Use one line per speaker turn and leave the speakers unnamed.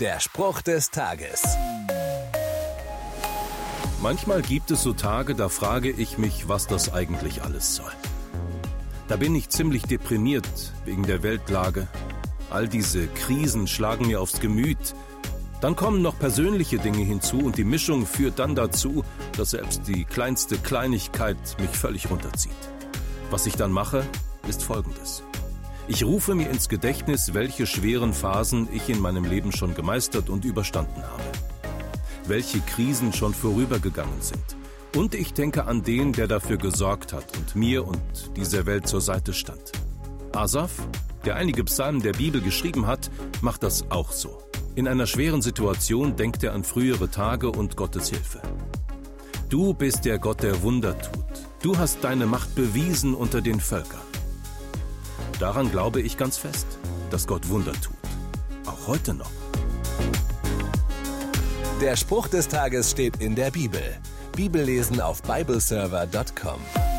Der Spruch des Tages.
Manchmal gibt es so Tage, da frage ich mich, was das eigentlich alles soll. Da bin ich ziemlich deprimiert wegen der Weltlage. All diese Krisen schlagen mir aufs Gemüt. Dann kommen noch persönliche Dinge hinzu und die Mischung führt dann dazu, dass selbst die kleinste Kleinigkeit mich völlig runterzieht. Was ich dann mache, ist folgendes. Ich rufe mir ins Gedächtnis, welche schweren Phasen ich in meinem Leben schon gemeistert und überstanden habe. Welche Krisen schon vorübergegangen sind. Und ich denke an den, der dafür gesorgt hat und mir und dieser Welt zur Seite stand. Asaf, der einige Psalmen der Bibel geschrieben hat, macht das auch so. In einer schweren Situation denkt er an frühere Tage und Gottes Hilfe. Du bist der Gott, der Wunder tut. Du hast deine Macht bewiesen unter den Völkern. Daran glaube ich ganz fest, dass Gott Wunder tut. Auch heute noch.
Der Spruch des Tages steht in der Bibel. Bibellesen auf bibleserver.com.